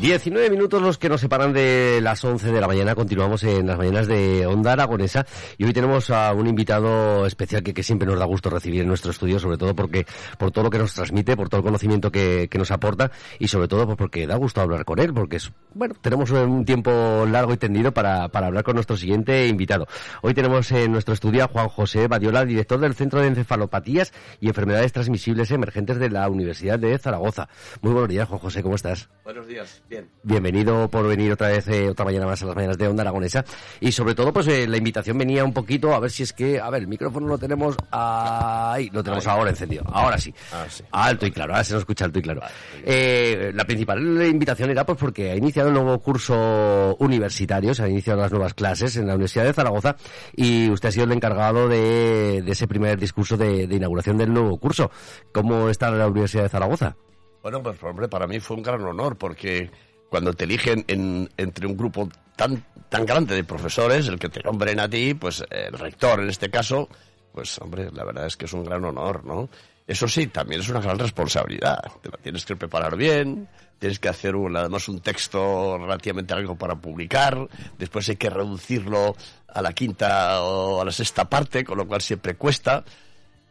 19 minutos los que nos separan de las 11 de la mañana. Continuamos en las mañanas de Onda Aragonesa y hoy tenemos a un invitado especial que, que siempre nos da gusto recibir en nuestro estudio, sobre todo porque por todo lo que nos transmite, por todo el conocimiento que, que nos aporta y sobre todo pues, porque da gusto hablar con él, porque es, bueno, tenemos un tiempo largo y tendido para, para hablar con nuestro siguiente invitado. Hoy tenemos en nuestro estudio a Juan José Badiola, director del Centro de Encefalopatías y Enfermedades Transmisibles Emergentes de la Universidad de Zaragoza. Muy buenos días, Juan José, ¿cómo estás? Buenos días. Bien. Bienvenido por venir otra vez, eh, otra mañana más a las mañanas de Onda Aragonesa. Y sobre todo, pues eh, la invitación venía un poquito a ver si es que, a ver, el micrófono lo tenemos ahí, lo tenemos ahora encendido. Ahora sí. Ah, sí. Alto y claro, ahora se nos escucha alto y claro. Eh, la principal invitación era pues porque ha iniciado un nuevo curso universitario, se han iniciado las nuevas clases en la Universidad de Zaragoza y usted ha sido el encargado de, de ese primer discurso de, de inauguración del nuevo curso. ¿Cómo está la Universidad de Zaragoza? Bueno, pues hombre, para mí fue un gran honor porque cuando te eligen en, entre un grupo tan, tan grande de profesores, el que te nombren a ti, pues el rector en este caso, pues hombre, la verdad es que es un gran honor, ¿no? Eso sí, también es una gran responsabilidad. Te la tienes que preparar bien, tienes que hacer un, además un texto relativamente largo para publicar, después hay que reducirlo a la quinta o a la sexta parte, con lo cual siempre cuesta.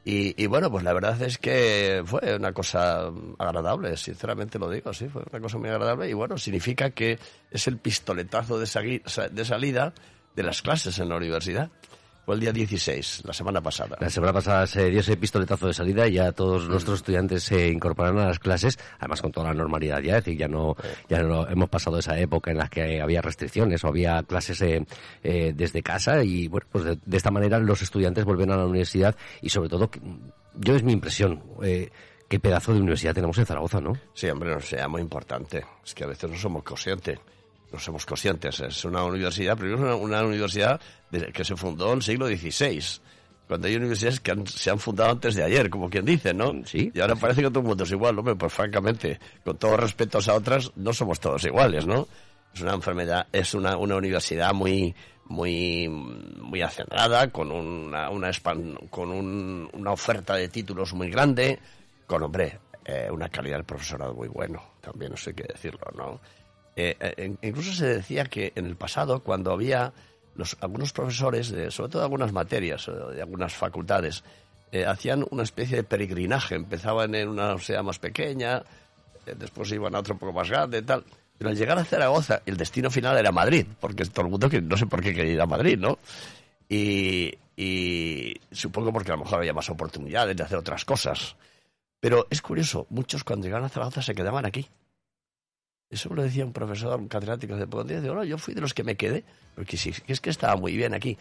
Y, y, bueno, pues la verdad es que fue una cosa agradable, sinceramente lo digo, sí, fue una cosa muy agradable y bueno, significa que es el pistoletazo de, de salida de las clases en la universidad. Fue el día 16, la semana pasada. La semana pasada se dio ese pistoletazo de salida y ya todos mm. nuestros estudiantes se incorporaron a las clases, además con toda la normalidad ya, es decir, ya no, ya no hemos pasado esa época en la que había restricciones o había clases eh, eh, desde casa y bueno, pues de, de, esta manera los estudiantes vuelven a la universidad y sobre todo, yo es mi impresión, eh, qué pedazo de universidad tenemos en Zaragoza, ¿no? Sí, hombre, no sea muy importante. Es que a veces no somos conscientes no somos conscientes. Es una universidad, primero es una, una universidad de, que se fundó en el siglo XVI. Cuando hay universidades que han, se han fundado antes de ayer, como quien dice, ¿no? Sí. Y ahora parece que todo el mundo es igual, hombre, pues francamente, con todos respetos a otras, no somos todos iguales, ¿no? Es una enfermedad, es una, una universidad muy, muy, muy acendrada, con una, una, con un, una oferta de títulos muy grande, con, hombre, eh, una calidad del profesorado muy bueno, también no sé qué decirlo, ¿no? Eh, eh, incluso se decía que en el pasado, cuando había los, algunos profesores, sobre todo de algunas materias, de algunas facultades, eh, hacían una especie de peregrinaje. Empezaban en una universidad más pequeña, eh, después iban a otro poco más grande, tal. Pero al llegar a Zaragoza, el destino final era Madrid, porque todo el mundo que no sé por qué quería ir a Madrid, ¿no? Y, y supongo porque a lo mejor había más oportunidades de hacer otras cosas. Pero es curioso, muchos cuando llegaban a Zaragoza se quedaban aquí. Eso me lo decía un profesor, un catedrático de Pondría. Digo, no, yo fui de los que me quedé, porque sí, es que estaba muy bien aquí.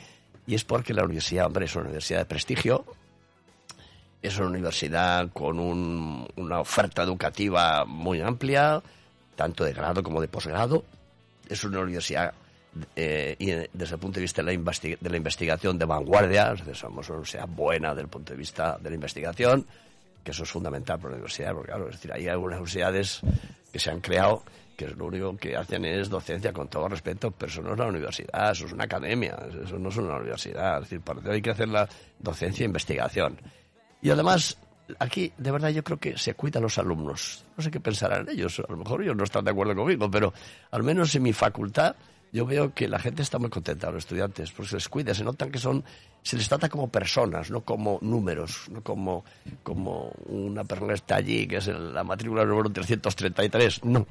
Y es porque la universidad, hombre, es una universidad de prestigio, es una universidad con un, una oferta educativa muy amplia, tanto de grado como de posgrado. Es una universidad, eh, y desde el punto de vista de la, de la investigación de vanguardia, somos una universidad buena desde el punto de vista de la investigación, que eso es fundamental para la universidad, porque claro, es decir, hay algunas universidades que se han creado que lo único que hacen es docencia con todo respeto, pero eso no es la universidad, eso es una academia, eso no es una universidad. Es decir, para hay que hacer la docencia e investigación. Y además, aquí, de verdad, yo creo que se cuidan los alumnos. No sé qué pensarán ellos, a lo mejor ellos no están de acuerdo conmigo, pero al menos en mi facultad yo veo que la gente está muy contenta, los estudiantes, porque se les cuida, se notan que son, se les trata como personas, no como números, no como, como una persona está allí, que es la matrícula número 333, no.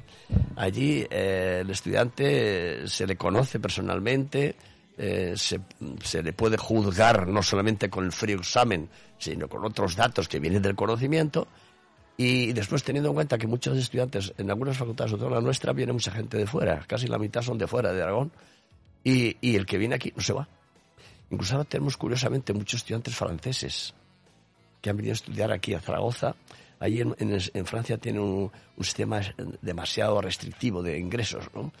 Allí eh, el estudiante se le conoce personalmente, eh, se, se, le puede juzgar no solamente con el frío examen, sino con otros datos que vienen del conocimiento. Y después, teniendo en cuenta que muchos estudiantes, en algunas facultades, sobre todo la nuestra, viene mucha gente de fuera, casi la mitad son de fuera, de Aragón, y, y el que viene aquí no se va. Incluso ahora tenemos, curiosamente, muchos estudiantes franceses que han venido a estudiar aquí a Zaragoza. Allí en, en, en Francia tienen un, un, sistema demasiado restrictivo de ingresos, ¿no?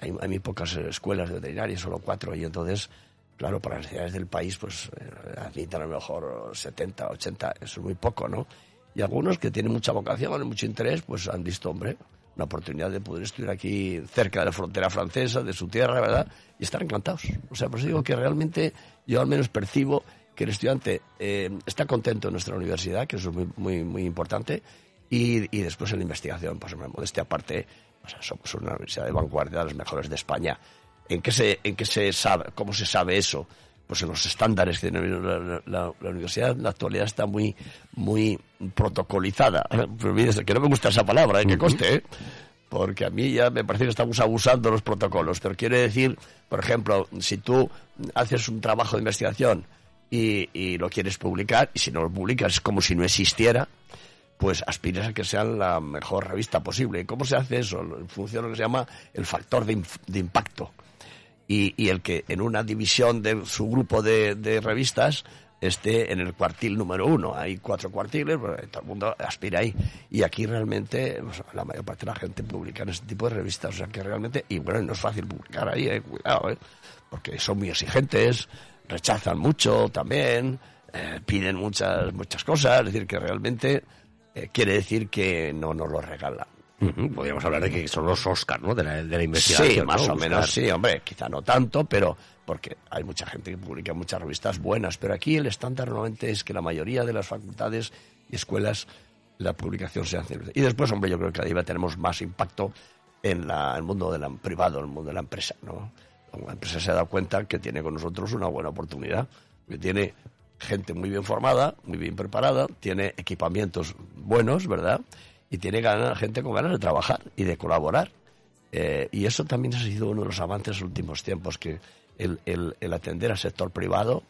hay, hay muy pocas escuelas de veterinaria, solo cuatro, y entonces, claro, para las ciudades del país, pues eh, admiten a lo mejor 70, 80, eso es muy poco, ¿no? Y algunos que tienen mucha vocación, mucho interés, pues han visto, hombre, una oportunidad de poder estudiar aquí cerca de la frontera francesa, de su tierra, ¿verdad? Y estar encantados. O sea, por eso digo que realmente yo al menos percibo que el estudiante eh, está contento en nuestra universidad, que eso es muy, muy, muy importante, y, y después en la investigación, pues en modestia aparte, o sea, somos una universidad de vanguardia, de las mejores de España. ¿En qué se, en qué se sabe, cómo se sabe eso? Pues en los estándares que tiene la, la, la, universidad en la actualidad está muy, muy protocolizada. Que no me gusta esa palabra, ¿eh? que coste, ¿eh? porque a mí ya me parece que estamos abusando de los protocolos. Pero quiere decir, por ejemplo, si tú haces un trabajo de investigación y, y lo quieres publicar, y si no lo publicas es como si no existiera, pues aspiras a que sea la mejor revista posible. ¿Y cómo se hace eso? En función de lo que se llama el factor de, de impacto. Y, y, el que en una división de su grupo de, revistas esté en el cuartil número uno. Hay cuatro cuartiles, pues, todo el mundo aspira ahí. Y aquí realmente pues, la mayor parte de la gente publica en este tipo de revistas. O sea que realmente, y bueno, no es fácil publicar ahí, eh, cuidado, eh, porque son muy exigentes, rechazan mucho también, eh, piden muchas, muchas cosas. Es decir, que realmente quiere decir que no nos lo regalan. Uh -huh. Podríamos hablar de que son los Oscars, ¿no? De la, de la investigación. Sí, más o menos, sí, hombre, quizá no tanto, pero porque hay mucha gente que publica muchas revistas buenas, pero aquí el estándar normalmente es que la mayoría de las facultades y escuelas la publicación se hace. Y después, hombre, yo creo que cada día tenemos más impacto en la, el mundo del privado, en el mundo de la empresa, ¿no? La empresa se ha dado cuenta que tiene con nosotros una buena oportunidad, que tiene gente muy bien formada, muy bien preparada, tiene equipamientos buenos, ¿verdad? Y tiene ganas, gente con ganas de trabajar y de colaborar. Eh, y eso también ha sido uno de los avances en los últimos tiempos, que el, el, el atender al sector privado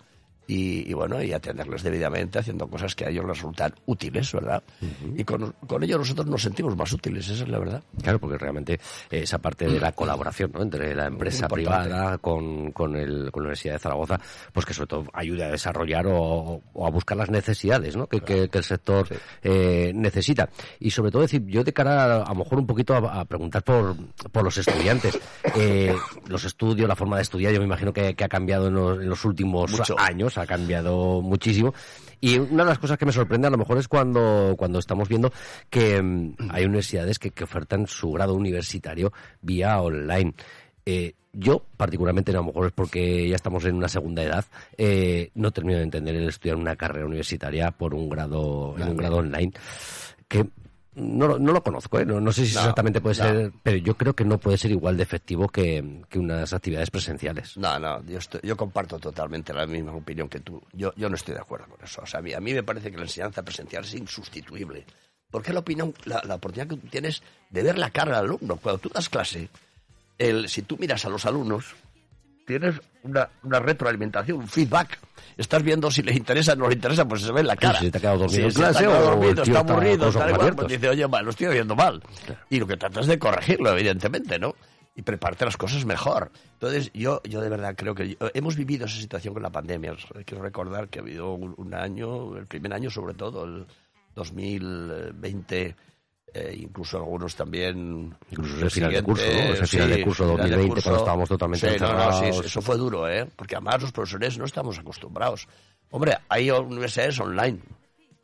y, y, bueno, y atenderles debidamente haciendo cosas que a ellos les resultan útiles, ¿verdad? Uh -huh. Y con, con ello nosotros nos sentimos más útiles, esa es la verdad. Claro, porque realmente esa parte de la colaboración ¿no? entre la empresa privada con, con, el, con la Universidad de Zaragoza, pues que sobre todo ayude a desarrollar o, o a buscar las necesidades ¿no? que, claro. que, que el sector sí. eh, necesita. Y sobre todo decir, yo de cara a, a lo mejor un poquito a, a preguntar por, por los estudiantes, eh, los estudios, la forma de estudiar, yo me imagino que, que ha cambiado en los, en los últimos Mucho. años ha cambiado muchísimo. Y una de las cosas que me sorprende a lo mejor es cuando, cuando estamos viendo que um, hay universidades que, que, ofertan su grado universitario vía online. Eh, yo, particularmente, a lo mejor es porque ya estamos en una segunda edad, eh, no termino de entender el estudiar una carrera universitaria por un grado, en un grado online. Que no, no lo conozco, ¿eh? no, no, sé si no, exactamente puede ser, pero yo creo que no puede ser igual de efectivo que, que unas actividades presenciales. No, no, yo, estoy, yo, comparto totalmente la misma opinión que tú. Yo, yo no estoy de acuerdo con eso. O sea, a mí, a mí me parece que la enseñanza presencial es insustituible. Porque la opinión, la, la oportunidad que tú tienes de ver la cara del alumno. Cuando tú das clase, el, si tú miras a los alumnos, tienes una, una retroalimentación, un feedback. Estás viendo si les interesa o no les interesa, pues se ve en la cara. Sí, si te ha quedado dormido sí, en clase o, dormido, está aburrido, está igual, pues dice, oye, mal, lo estoy viendo mal. Claro. Y lo que tratas de corregirlo, evidentemente, ¿no? Y prepararte las cosas mejor. Entonces, yo, yo de verdad creo que hemos vivido esa situación con la pandemia. Quiero recordar que ha habido un, un año, el primer año sobre todo, el 2020 eh, incluso algunos también incluso ese final de curso ¿no? ese final sí, de curso 2020 de curso, cuando estábamos totalmente sí, encerrados no, no, sí, eso fue duro eh porque además los profesores no estamos acostumbrados. Hombre hay universidades online.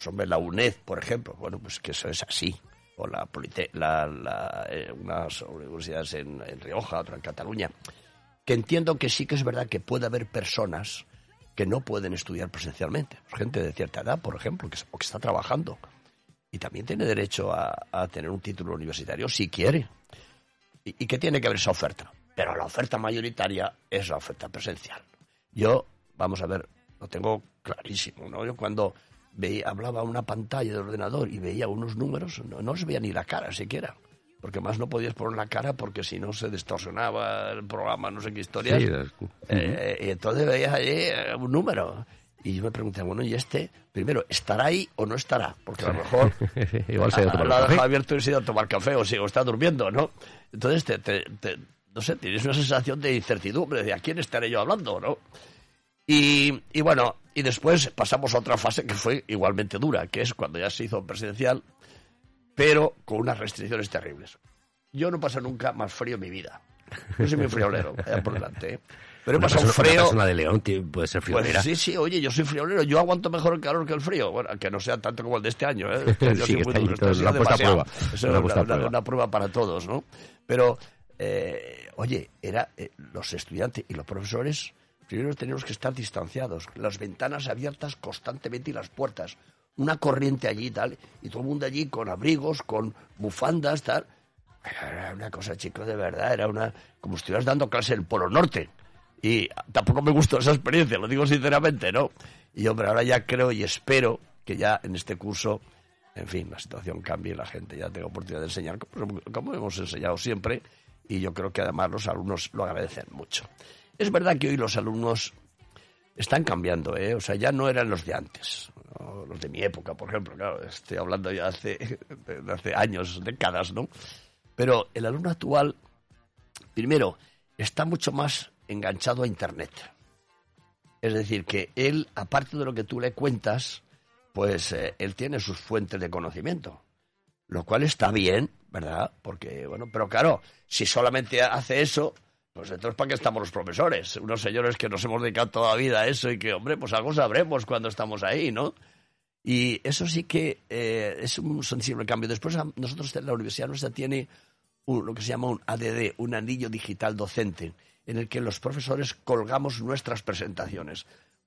Hombre la UNED por ejemplo. Bueno pues que eso es así. O la, Polite la, la eh, unas universidades en, en Rioja otra en Cataluña. Que entiendo que sí que es verdad que puede haber personas que no pueden estudiar presencialmente. Gente de cierta edad por ejemplo que, o que está trabajando y también tiene derecho a, a, tener un título universitario si quiere. ¿Y, ¿Y qué tiene que ver esa oferta? pero la oferta mayoritaria es la oferta presencial. Yo, vamos a ver, lo tengo clarísimo, ¿no? Yo cuando veía, hablaba a una pantalla de ordenador y veía unos números, no, no se veía ni la cara siquiera porque más no podías poner la cara porque si no se distorsionaba el programa, no sé qué historias. Eh, y entonces veías allí eh, un número. Y yo me pregunté, bueno, ¿y este? Primero, ¿estará ahí o no estará? Porque a lo mejor Igual se ha dejado abierto y se ha ido a tomar café o, si, o está durmiendo, ¿no? Entonces, te, no sé, tienes una sensación de incertidumbre, de a quién estaré yo hablando, ¿no? Y, y bueno, y después pasamos a otra fase que fue igualmente dura, que es cuando ya se hizo presidencial, pero con unas restricciones terribles. Yo no paso nunca más frío en mi vida. Yo soy muy friolero, allá por delante. ¿eh? Pero he pasado persona, frío. Una persona de León puede ser friolera. Pues sí, sí, oye, yo soy friolero. Yo aguanto mejor el calor que el frío. Bueno, que no sea tanto como el de este año. ¿eh? Yo sí, está muy duro, una puesta a prueba. Una es una, prueba. una prueba para todos, ¿no? Pero, eh, oye, era eh, los estudiantes y los profesores primero teníamos que estar distanciados, las ventanas abiertas constantemente y las puertas una corriente allí y tal, y todo el mundo allí con abrigos, con bufandas, tal. Era una cosa, chico, de verdad, era una. como si estuvieras dando clase en el Polo Norte. Y tampoco me gustó esa experiencia, lo digo sinceramente, ¿no? Y hombre, ahora ya creo y espero que ya en este curso, en fin, la situación cambie y la gente ya tenga oportunidad de enseñar, como, hemos enseñado siempre, y yo creo que además los alumnos lo agradecen mucho. Es verdad que hoy los alumnos están cambiando, ¿eh? O sea, ya no eran los de antes, los de mi época, por ejemplo, claro, estoy hablando ya hace, de hace años, décadas, ¿no? Pero el alumno actual, primero, está mucho más enganchado a Internet. Es decir, que él, aparte de lo que tú le cuentas, pues eh, él tiene sus fuentes de conocimiento, lo cual está bien, ¿verdad? Porque, bueno, pero claro, si solamente hace eso, pues entonces, ¿para qué estamos los profesores? Unos señores que nos hemos dedicado toda la vida a eso y que, hombre, pues algo sabremos cuando estamos ahí, ¿no? Y eso sí que eh, es un sensible cambio. Después, nosotros, la universidad nuestra tiene un- lo que se llama un ADD, un anillo digital docente, en el que los profesores colgamos nuestras presentaciones.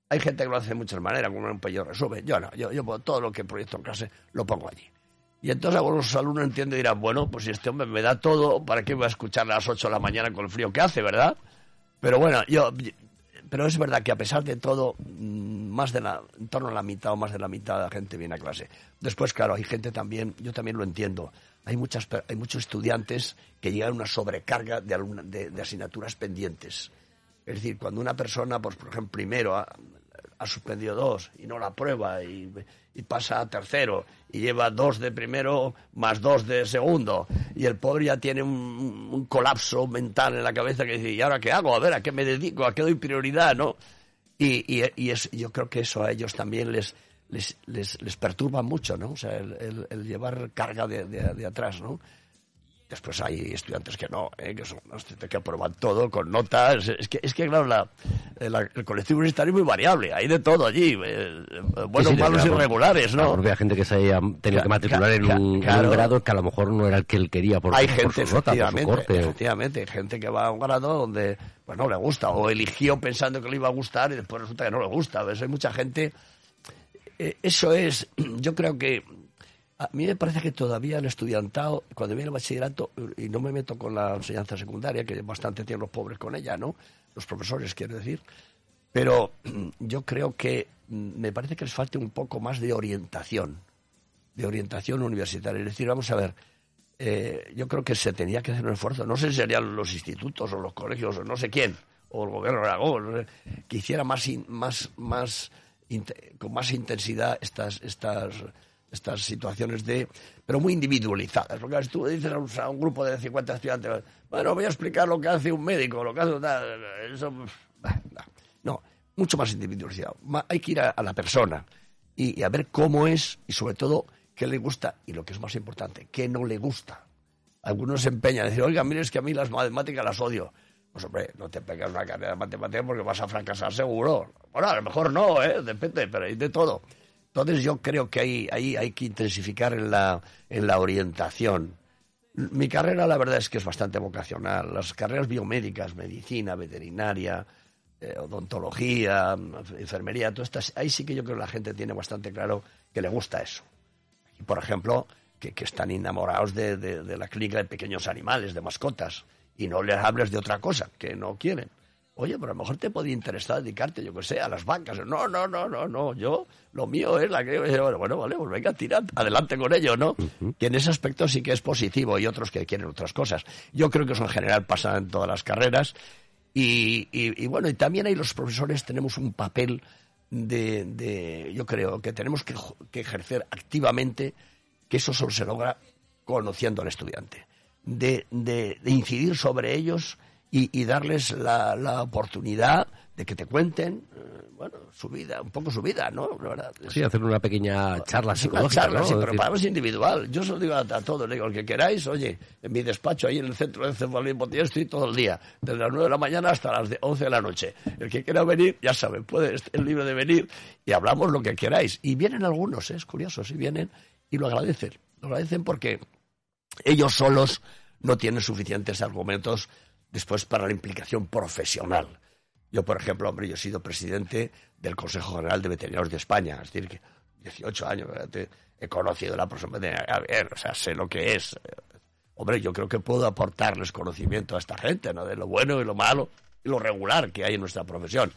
Hay gente que lo hace de muchas maneras, como un pello resumen. Yo no, yo, yo todo lo que proyecto en clase lo pongo allí. Y entonces algunos alumnos entienden y dirán, bueno, pues si este hombre me da todo, ¿para qué voy a escuchar a las 8 de la mañana con el frío que hace, verdad? Pero bueno, yo, pero es verdad que a pesar de todo, mm, más de la, en torno a la mitad o más de la mitad de la gente viene a clase. Después, claro, hay gente también, yo también lo entiendo, hay, muchas, hay muchos estudiantes que llegan a una sobrecarga de, alumna- de, asignaturas pendientes. Es decir, cuando una persona, pues, por ejemplo, primero ha, suspendido dos y no la aprueba y, pasa a tercero y lleva dos de primero más dos de segundo y el pobre ya tiene un, colapso mental en la cabeza que dice, ¿y ahora qué hago? A ver, ¿a qué me dedico? ¿A qué doy prioridad? ¿no? Y, y, y yo creo que eso a ellos también les, les, les, les perturba mucho, ¿no? O sea, el, el- el llevar carga de, de- de atrás, ¿no? Después hay estudiantes que no, ¿eh? que son que aprueban todo con notas. Es que, es que claro, la, la- el colectivo universitario es muy variable. Hay de todo allí. eh, eh, buenos, Sí, sí, malos claro. irregulares, ¿no? Claro, porque hay gente que se haya tenido Ca- que matricular en, un, en claro. un grado que a lo mejor no era el que él quería por, hay por gente, su nota, por su corte. efectivamente, hay gente que va a un grado donde pues no le gusta, o eligió pensando que le iba a gustar y después resulta que no le gusta. ¿ves? Hay mucha gente... eh, eso es, yo creo que... A mí me parece que todavía el estudiantado, cuando viene el bachillerato, y no me meto con la enseñanza secundaria, que bastante tienen los pobres con ella, ¿no? Los profesores, quiero decir. Pero yo creo que mm, me parece que les falta un poco más de orientación, de orientación universitaria. Es decir, vamos a ver, eh, yo creo que se tenía que hacer un esfuerzo, no sé si serían los institutos o los colegios o no sé quién, o el gobierno de Aragón, que hiciera más, más, más, con más intensidad estas, estas, estas situaciones de, pero muy individualizadas. Porque si tú dices a un, grupo de 50 estudiantes, bueno, voy a explicar lo que hace un médico, lo que hace tal, eso, bah. no, mucho más individualizado. Hay que ir a, la persona y, y a ver cómo es y sobre todo qué le gusta y lo que es más importante, qué no le gusta. Algunos se empeñan en decir, oiga, mire, es que a mí las matemáticas las odio. Pues hombre, no te pegas una carrera de porque vas a fracasar seguro. Bueno, a lo mejor no, ¿eh? depende, pero hay de todo. Entonces yo creo que ahí, hay que intensificar en la, en la orientación. Mi carrera la verdad es que es bastante vocacional. Las carreras biomédicas, medicina, veterinaria, eh, odontología, enfermería, todas estas, ahí sí que yo creo que la gente tiene bastante claro que le gusta eso. Y por ejemplo, que, están enamorados de la clínica de pequeños animales, de mascotas. Y no les hables de otra cosa que no quieren. Oye, pero a lo mejor te podría interesar dedicarte, yo que sé, a las bancas. No, no, no, no, no. Yo, lo mío es la que. Bueno, bueno vale, pues venga, tirad, adelante con ello, ¿no? Que en ese aspecto sí que es positivo y otros que quieren otras cosas. Yo creo que eso en general pasa en todas las carreras. Y, y, bueno, y también ahí los profesores tenemos un papel de. de yo creo que tenemos que, que ejercer activamente, que eso solo se logra conociendo al estudiante. De, de, de incidir sobre ellos y, darles la, la, oportunidad de que te cuenten, eh, bueno, su vida, un poco su vida, ¿no? La verdad. Sí, hacer una pequeña charla psicológica, una charla, sí, pero para individual. Yo se lo digo a, todos, le digo, el que queráis, oye, en mi despacho ahí en el centro de Cefalín estoy todo el día, desde las 9 de la mañana hasta las 11 de la noche. El que quiera venir, ya sabe, puede, el libre de venir y hablamos lo que queráis. Y vienen algunos, ¿eh? es curioso, si vienen y lo agradecen. Lo agradecen porque ellos solos no tienen suficientes argumentos después para la implicación profesional. Yo, por ejemplo, hombre, yo he sido presidente del Consejo General de Veterinarios de España, es decir, que 18 años, he conocido la persona a ver, o sea, sé lo que es. Hombre, yo creo que puedo aportarles conocimiento a esta gente, ¿no? De lo bueno y lo malo y lo regular que hay en nuestra profesión.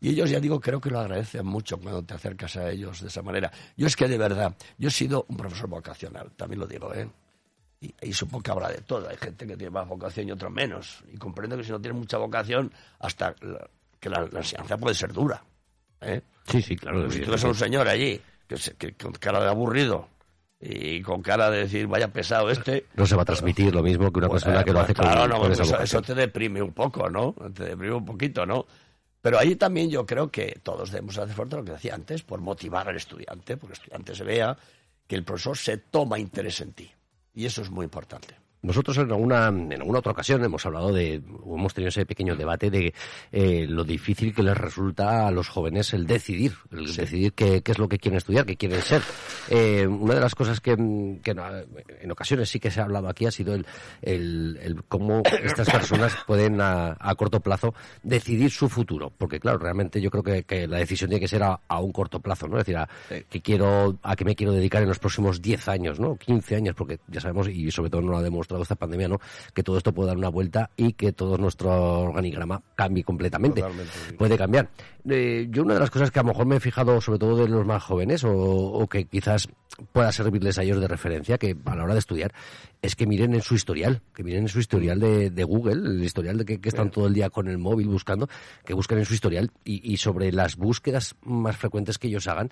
Y ellos, ya digo, creo que lo agradecen mucho cuando te acercas a ellos de esa manera. Yo es que de verdad, yo he sido un profesor vocacional, también lo digo, ¿eh? Y, supongo que habrá de todo. Hay gente que tiene más vocación y otros menos. Y comprendo que si no tienes mucha vocación, hasta que la, enseñanza puede ser dura. ¿eh? Sí, sí, claro. Si tú ves a un señor allí, que, con cara de aburrido, y con cara de decir vaya pesado este no se va a transmitir lo mismo que una pues, persona que lo hace claro, no, eso, eso, te deprime un poco no te deprime un poquito no pero ahí también yo creo que todos debemos hacer fuerte lo que decía antes por motivar al estudiante porque el estudiante se vea que el profesor se toma interés en ti y eso es muy importante. Nosotros en alguna, en alguna otra ocasión hemos hablado de, hemos tenido ese pequeño debate de eh, lo difícil que les resulta a los jóvenes el decidir, el decidir qué, qué, es lo que quieren estudiar, qué quieren ser. Eh, una de las cosas que, que, en ocasiones sí que se ha hablado aquí ha sido el, el, el cómo estas personas pueden a, a, corto plazo decidir su futuro. Porque claro, realmente yo creo que, que la decisión tiene que ser a, a, un corto plazo, ¿no? Es decir, a, que quiero, a qué me quiero dedicar en los próximos 10 años, ¿no? 15 años, porque ya sabemos, y sobre todo no lo ha demostrado esta pandemia, ¿no? Que todo esto puede dar una vuelta y que todo nuestro organigrama cambie completamente. Puede cambiar. Eh, yo una de las cosas que a lo mejor me he fijado, sobre todo de los más jóvenes, o, que quizás pueda servirles a ellos de referencia, que a la hora de estudiar, es que miren en su historial, que miren en su historial de, Google, el historial de que, están todo el día con el móvil buscando, que busquen en su historial y, y sobre las búsquedas más frecuentes que ellos hagan,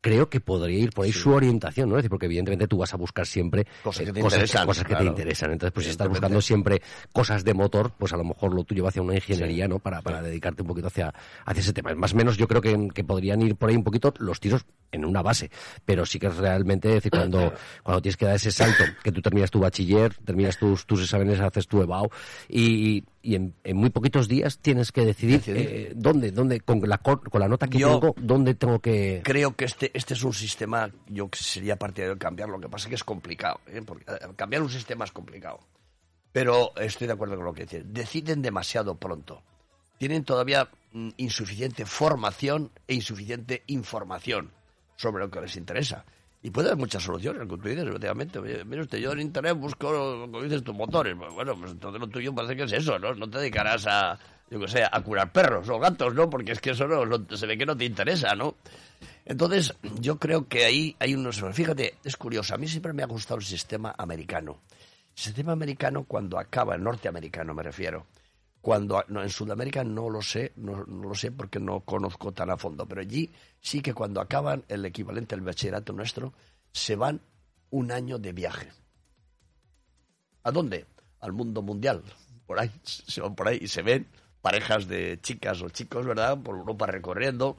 creo que podría ir por ahí su orientación, ¿no? Es decir, porque evidentemente tú vas a buscar siempre cosas que te, interesan, cosas que te interesan. Entonces, pues si estás buscando siempre cosas de motor, pues a lo mejor lo tuyo va hacia una ingeniería, ¿no? Para, para dedicarte un poquito hacia, hacia ese tema. Más o menos yo creo que, que podrían ir por ahí un poquito los tiros en una base. Pero sí que es realmente, decir, cuando, cuando tienes que dar ese salto, que tú terminas tu bachiller, terminas tus, tus exámenes, haces tu EBAU y, y en, en, muy poquitos días tienes que decidir eh, dónde, dónde con la, con la nota que tengo, dónde tengo que... Creo que este, este es un sistema, yo sería partidario de cambiar, lo que pasa es que es complicado, ¿eh? Porque eh, cambiar un sistema es complicado. Pero estoy de acuerdo con lo que dices, deciden demasiado pronto. Tienen todavía mm, insuficiente formación e insuficiente información sobre lo que les interesa. Y puede haber muchas soluciones, como tú dices, efectivamente. Mira usted, yo en Internet busco, como dices, tus motores. Pues bueno, pues entonces lo tuyo parece que es eso, ¿no? No te dedicarás a, yo que sé, a curar perros o gatos, ¿no? Porque es que eso no, se ve que no te interesa, ¿no? Entonces, yo creo que ahí hay unos... Fíjate, es curioso, a mí siempre me ha gustado el sistema americano. El sistema americano cuando acaba, el norteamericano me refiero, cuando no, en Sudamérica no lo sé, no, lo sé porque no conozco tan a fondo, pero allí sí que cuando acaban el equivalente al bachillerato nuestro, se van un año de viaje. ¿A dónde? Al mundo mundial. Por ahí, se van por ahí y se ven parejas de chicas o chicos, ¿verdad? Por Europa recorriendo.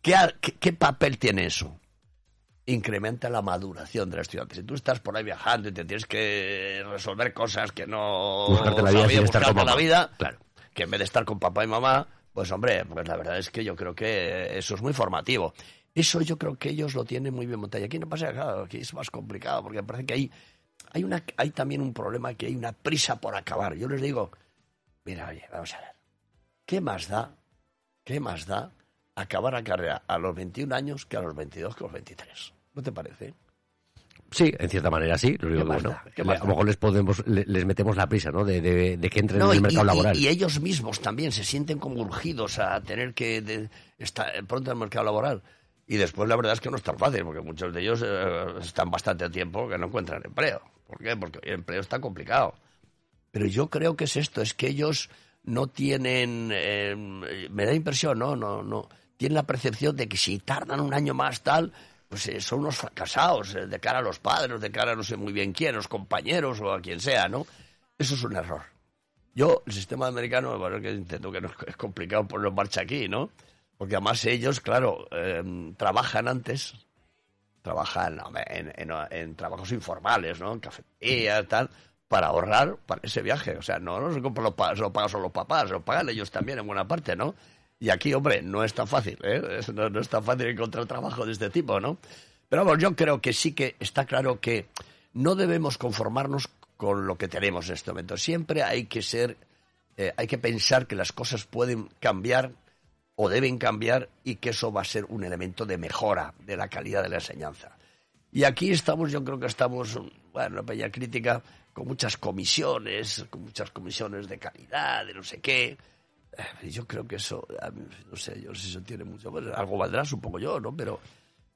qué, qué papel tiene eso? Incrementa la maduración del estudiante. Si tú estás por ahí viajando y te tienes que resolver cosas que no buscarte la vida, estar con la vida, claro. que en vez de estar con papá y mamá, pues hombre, pues la verdad es que yo creo que eso es muy formativo. Eso yo creo que ellos lo tienen muy bien montado. Aquí no pasa nada, aquí es más complicado, porque parece que hay, hay, una, hay también un problema, que hay una prisa por acabar. Yo les digo, mira, oye, vamos a ver, ¿qué más da, qué más da acabar la carrera a los 21 años que a los 22 que a los 23? ¿No te parece? Sí, en cierta manera sí. Lo que, bueno, a lo mejor les podemos, les metemos la prisa, ¿no? De, de, que entren en el mercado laboral. Y, ellos mismos también se sienten como urgidos a tener que estar pronto en el mercado laboral. Y después la verdad es que no es tan fácil, porque muchos de ellos eh, están bastante tiempo que no encuentran empleo. ¿Por qué? Porque el empleo está complicado. Pero yo creo que es esto, es que ellos no tienen, eh, me da impresión, no, no, no, tienen la percepción de que si tardan un año más tal, pues eh, son unos fracasados eh, de cara a los padres, de cara a no sé muy bien quién, los compañeros o a quien sea, ¿no? Eso es un error. Yo, el sistema americano, bueno, que intento que no es complicado ponerlo en marcha aquí, ¿no? Porque además ellos, claro, em, trabajan antes, trabajan en, trabajos informales, ¿no? En cafeterías, tal, para ahorrar para ese viaje. O sea, no, no se, lo, lo pagan solo los papás, lo pagan ellos también en buena parte, ¿no? Y aquí, hombre, no es tan fácil, ¿eh? No, no, es tan fácil encontrar trabajo de este tipo, ¿no? Pero vamos, yo creo que sí que está claro que no debemos conformarnos con lo que tenemos en este momento. Siempre hay que ser, eh, hay que pensar que las cosas pueden cambiar o deben cambiar y que eso va a ser un elemento de mejora de la calidad de la enseñanza. Y aquí estamos, yo creo que estamos, bueno, una pequeña crítica, con muchas comisiones, con muchas comisiones de calidad, de no sé qué, yo creo que eso, no sé, yo no sé si eso tiene mucho, algo valdrá, supongo yo, ¿no? Pero,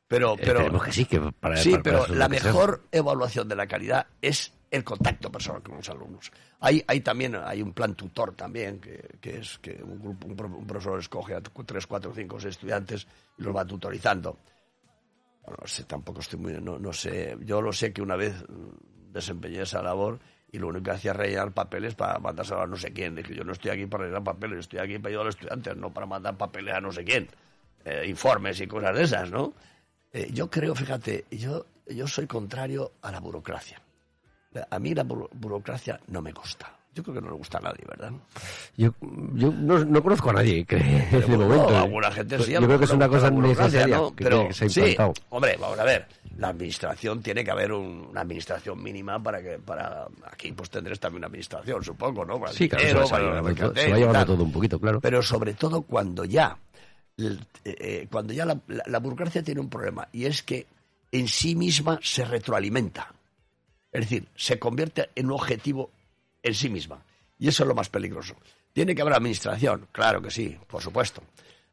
pero, pero que sí, que para, sí, pero la mejor evaluación de la calidad es el contacto personal con los alumnos. Hay, hay también, hay un plan tutor también, que, que es que un, grupo, un, profesor escoge a tres, cuatro, cinco, seis estudiantes y los va tutorizando. no sé, tampoco estoy muy, no, no sé, yo lo sé que una vez desempeñé esa labor y lo único que hacía era rellenar papeles para mandárselo a no sé quién. Dije, yo no estoy aquí para rellenar papeles, estoy aquí para ayudar a los estudiantes, no para mandar papeles a no sé quién. Eh, informes y cosas de esas, ¿no? Eh, yo creo, fíjate, yo, yo soy contrario a la burocracia. A mí la burocracia no me gusta. Yo creo que no le gusta a nadie, ¿verdad? Yo, yo no, conozco a nadie que en momento. alguna gente sí. Yo creo que es una cosa necesaria ¿no? Pero, sí, hombre, vamos a ver. La administración tiene que haber una administración mínima para que para aquí pues tendréis también una administración, supongo, ¿no? sí, claro, se, va, llevando todo un poquito, claro. Pero sobre todo cuando ya eh, eh, cuando ya la burocracia tiene un problema y es que en sí misma se retroalimenta. Es decir, se convierte en un objetivo en sí misma. Y eso es lo más peligroso. Tiene que haber administración, claro que sí, por supuesto.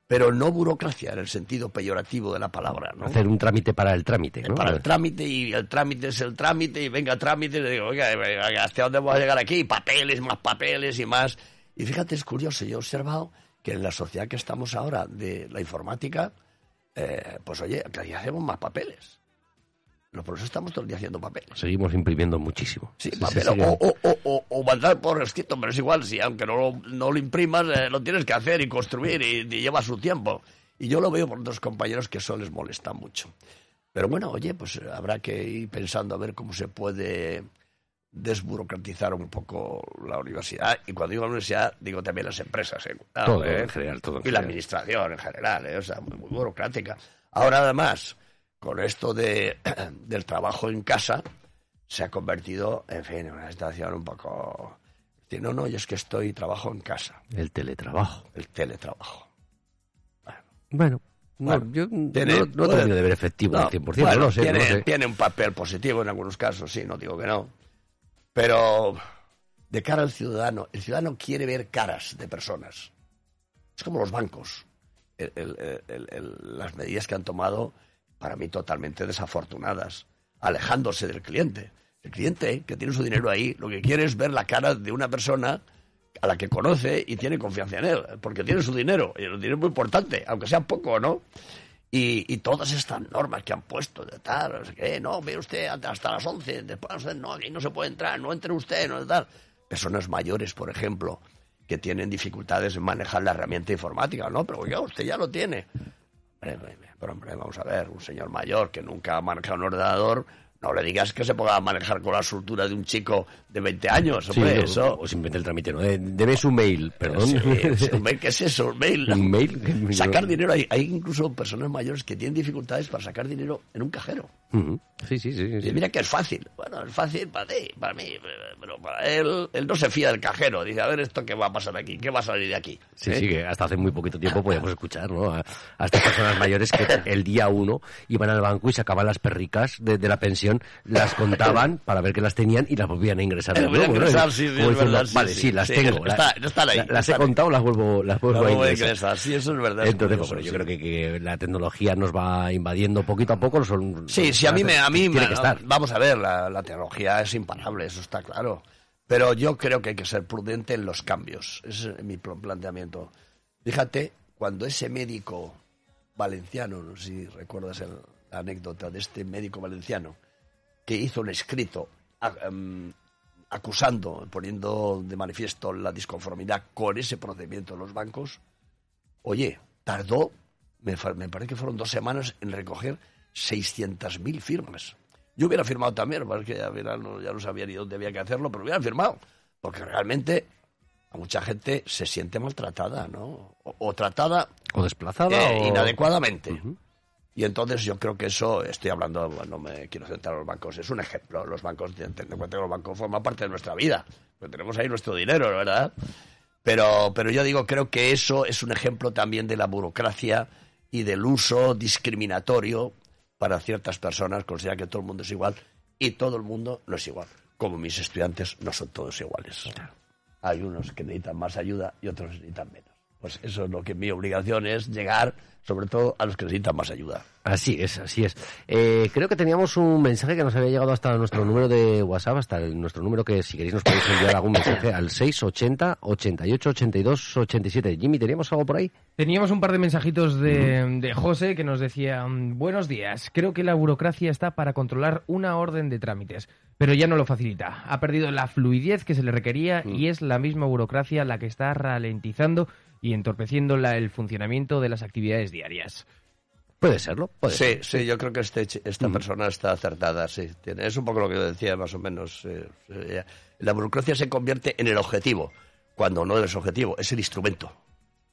Pero no burocracia en el sentido peyorativo de la palabra. ¿no? Hacer un trámite para el trámite. ¿no? Para el trámite y el trámite es el trámite y venga trámite y le digo, oiga, ¿hasta dónde voy a llegar aquí? Papeles, más papeles y más. Y fíjate, es curioso, yo he observado que en la sociedad que estamos ahora de la informática, eh, pues oye, cada día hacemos más papeles. Los profesores estamos todo el día haciendo papel. Seguimos imprimiendo muchísimo. Sí, papel. o, o, o, o, mandar por escrito, pero es igual, si aunque no lo, no lo imprimas, eh, lo tienes que hacer y construir y, lleva su tiempo. Y yo lo veo por otros compañeros que eso les molesta mucho. Pero bueno, oye, pues habrá que ir pensando a ver cómo se puede desburocratizar un poco la universidad. Y cuando digo la universidad, digo también las empresas. ¿eh? todo, ¿eh? en general, todo. y la administración en general, ¿eh? o sea, muy burocrática. Ahora, además con esto de, del trabajo en casa, se ha convertido, en fin, en una situación un poco... No, no, yo es que estoy, trabajo en casa. El teletrabajo. El teletrabajo. Bueno, no, yo tiene, no, no de ver efectivo al 100%, no, sé, tiene, tiene un papel positivo en algunos casos, sí, no digo que no. Pero de cara al ciudadano, el ciudadano quiere ver caras de personas. Es como los bancos. las medidas que han tomado para mí totalmente desafortunadas, alejándose del cliente. El cliente que tiene su dinero ahí, lo que quiere es ver la cara de una persona a la que conoce y tiene confianza en él, porque tiene su dinero, y el dinero es muy importante, aunque sea poco no. Y, todas estas normas que han puesto de tal, no qué, no, ve usted hasta las 11, después no, aquí no se puede entrar, no entre usted, no tal. Personas mayores, por ejemplo, que tienen dificultades en manejar la herramienta informática, no, pero ya usted ya lo tiene. Pero hombre, vamos a ver, un señor mayor que nunca ha manejado un ordenador, no le digas que se pueda manejar con la soltura de un chico de 20 años, hombre, eso... O, simplemente el trámite, ¿no? Debe su mail, perdón. ¿Qué es eso? ¿Un mail? ¿Un mail? Sacar dinero, hay, hay incluso personas mayores que tienen dificultades para sacar dinero en un cajero. Sí, sí, sí, mira que es fácil. Bueno, es fácil para ti, para mí, pero para él, él no se fía del cajero. Dice, a ver, ¿esto qué va a pasar aquí? ¿Qué va a salir de aquí? Sí, sí, que hasta hace muy poquito tiempo podíamos escuchar, ¿no? A, estas personas mayores que el día uno iban al banco y sacaban las perricas de, la pensión televisión las contaban para ver que las tenían y las volvían a ingresar de Eh, nuevo, ¿no? ingresar, sí, sí, Como es diciendo, verdad, sí, vale, sí, sí, las tengo. está- la- están ahí, la- las he ahí. contado, las vuelvo, las vuelvo No a ingresar. sí, eso es verdad. es Entonces, curioso, bueno, yo creo que, que la tecnología nos va invadiendo poquito a poco. Son, Sí, sí, a mí me, a mí me- vamos a ver, la, la tecnología es imparable, eso está claro. Pero yo creo que hay que ser prudente en los cambios. Ese es mi pl- planteamiento. Fíjate, cuando ese médico valenciano, no sé si recuerdas el- la anécdota de este médico valenciano, que hizo un escrito a- em, acusando, poniendo de manifiesto la disconformidad con ese procedimiento de los bancos, oye, tardó, me, parece que fueron dos semanas en recoger 600.000 firmas. Yo hubiera firmado también, porque ya, no, ya no sabía ni dónde había que hacerlo, pero hubiera firmado, porque realmente a mucha gente se siente maltratada, ¿no? O, o tratada O desplazada eh, o... inadecuadamente. Y entonces yo creo que eso, estoy hablando, bueno, no me quiero centrar en los bancos, es un ejemplo. Los bancos, ten en cuenta que los bancos forman parte de nuestra vida, porque tenemos ahí nuestro dinero, ¿verdad? Pero, pero yo digo, creo que eso es un ejemplo también de la burocracia y del uso discriminatorio para ciertas personas, considera que todo el mundo es igual y todo el mundo no es igual. Como mis estudiantes no son todos iguales. Hay unos que necesitan más ayuda y otros necesitan menos. Pues eso es lo que mi obligación es llegar, sobre todo, a los que necesitan más ayuda. Así es, así es. Eh, creo que teníamos un mensaje que nos había llegado hasta nuestro número de WhatsApp, hasta el- nuestro número que si queréis nos podéis enviar algún mensaje al 680 88 82 87. Jimmy, ¿teníamos algo por ahí? Teníamos un par de mensajitos de, de José que nos decía, mm, buenos días, creo que la burocracia está para controlar una orden de trámites, pero ya no lo facilita. Ha perdido la fluidez que se le requería y es la misma burocracia la que está ralentizando y entorpeciendo la- el funcionamiento de las actividades diarias. Puede serlo, puede Sí, ser. sí, yo creo que este, esta persona está acertada, sí. Tiene, es un poco lo que yo decía, más o menos. eh, eh, la burocracia se convierte en el objetivo, cuando no es objetivo, es el instrumento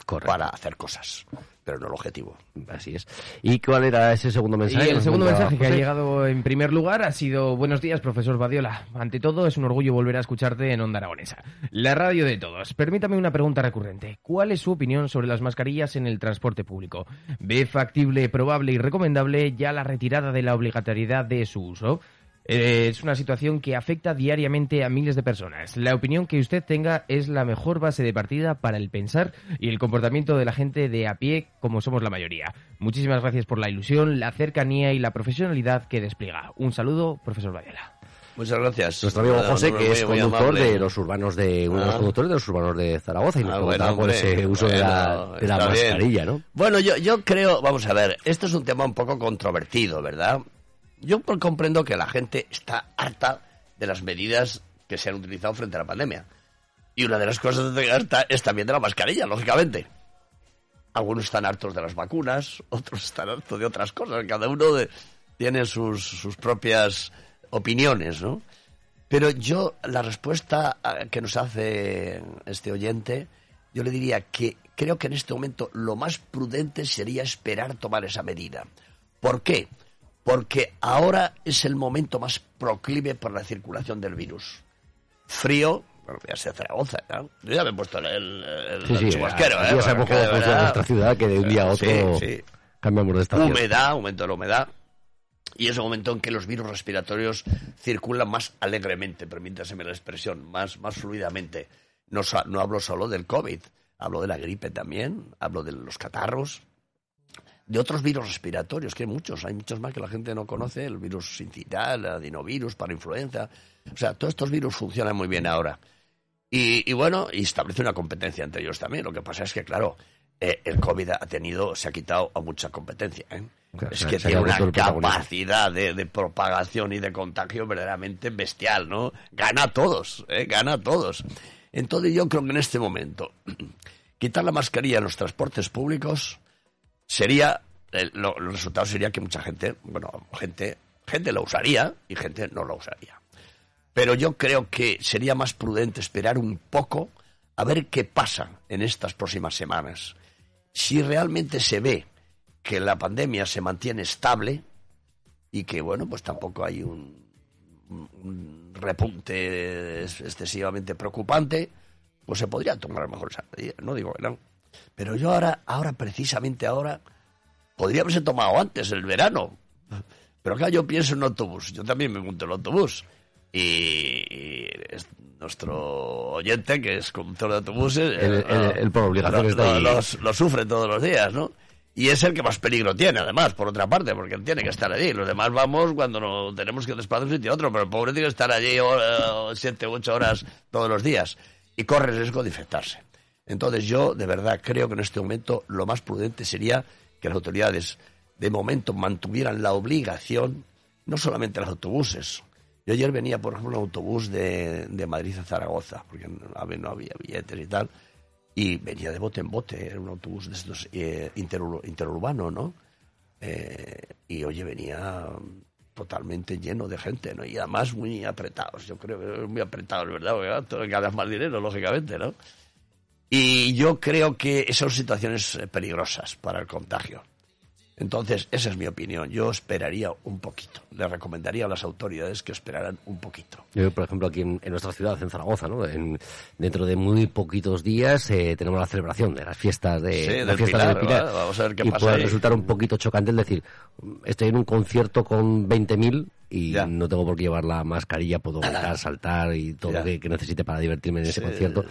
Correcto. para hacer cosas, pero no el objetivo. Así es. ¿Y cuál era ese segundo mensaje? Y el segundo mensaje que ha llegado en primer lugar ha sido Buenos días, profesor Badiola. Ante todo, es un orgullo volver a escucharte en Onda Aragonesa. La radio de todos. Permítame una pregunta recurrente. ¿Cuál es su opinión sobre las mascarillas en el transporte público? ¿Ve factible, probable y recomendable ya la retirada de la obligatoriedad de su uso? Eh, es una situación que afecta diariamente a miles de personas. La opinión que usted tenga es la mejor base de partida para el pensar y el comportamiento de la gente de a pie, como somos la mayoría. Muchísimas gracias por la ilusión, la cercanía y la profesionalidad que despliega. Un saludo, profesor Bayela. Muchas gracias. Nuestro amigo Nada, José, que es conductor de los urbanos de uno de los Ah. conductores de los urbanos de Zaragoza y nos Ah, preguntaba bueno, por ese uso de la, de la mascarilla, ¿no? Bueno, yo, yo creo, vamos a ver, esto es un tema un poco controvertido, ¿verdad? Yo comprendo que la gente está harta de las medidas que se han utilizado frente a la pandemia. Y una de las cosas de harta es también de la mascarilla, lógicamente. Algunos están hartos de las vacunas, otros están hartos de otras cosas. Cada uno de- tiene sus, sus propias opiniones, ¿no? Pero yo, la respuesta ah, que nos hace este oyente, yo le diría que creo que en este momento lo más prudente sería esperar tomar esa medida. ¿Por qué? Porque ahora es el momento más proclive por la circulación del virus. Frío, bueno, ya se Zaragoza, ¿no? Yo ya me he puesto el, el, Sí, sí, chubasquero, aquí ¿eh? ya sabemos cómo funciona nuestra ciudad, que de un día a otro Sí, sí. cambiamos de estación. Humedad, aumento de la humedad. Y es el momento en que los virus respiratorios circulan más alegremente, permítaseme la expresión, más, más fluidamente. No, no hablo solo del COVID, hablo de la gripe también, hablo de los catarros, de otros virus respiratorios, que hay muchos, hay muchos más que la gente no conoce, el virus sincital, el adenovirus para influenza. O sea, todos estos virus funcionan muy bien ahora. Y, y bueno, y establece una competencia entre ellos también. Lo que pasa es que, claro, eh, el COVID ha tenido, se ha quitado a mucha competencia. ¿eh? Claro, es que tiene una capacidad de, de propagación y de contagio verdaderamente bestial, ¿no? Gana a todos, ¿eh? gana a todos. Entonces yo creo que en este momento quitar la mascarilla en los transportes públicos sería el, lo- el resultado sería que mucha gente, bueno, gente, gente lo usaría y gente no lo usaría. Pero yo creo que sería más prudente esperar un poco a ver qué pasa en estas próximas semanas. Si realmente se ve que la pandemia se mantiene estable y que, bueno, pues tampoco hay un, un- un repunte es- excesivamente preocupante, pues se podría tomar mejor. No digo no. Pero yo ahora, ahora precisamente ahora, podría haberse tomado antes, el verano. Pero claro, yo pienso en autobús. Yo también me monto en el autobús. Y, nuestro oyente, que es conductor de autobuses, el, el, por obligación lo, sufre todos los días, ¿no? Y es el que más peligro tiene, además, por otra parte, porque él tiene que estar allí. Los demás vamos cuando no tenemos que desplazar un sitio a otro, pero el pobre tiene que estar allí uh, siete u ocho horas todos los días y corre el riesgo de infectarse. Entonces yo, de verdad, creo que en este momento lo más prudente sería que las autoridades, de momento, mantuvieran la obligación, no solamente los autobuses. Yo ayer venía, por ejemplo, un autobús de, de Madrid a Zaragoza, porque no, no había billetes y tal, y venía de bote en bote, era un autobús de estos eh, interurbano, ¿no? Eh, y oye, venía totalmente lleno de gente, ¿no? Y además muy apretados, yo creo que muy apretados, ¿verdad? Porque ganas más dinero, lógicamente, ¿no? Y yo creo que son situaciones peligrosas para el contagio. Entonces, esa es mi opinión. Yo esperaría un poquito. Le recomendaría a las autoridades que esperaran un poquito. Yo, por ejemplo, aquí en, nuestra ciudad, en Zaragoza, ¿no? dentro de muy poquitos días eh, tenemos la celebración de las fiestas de la fiesta del Pilar. Vamos a ver qué y puede resultar un poquito chocante el decir, estoy en un concierto con 20.000 y no tengo por qué llevar la mascarilla, puedo saltar y todo lo que, necesite para divertirme en ese concierto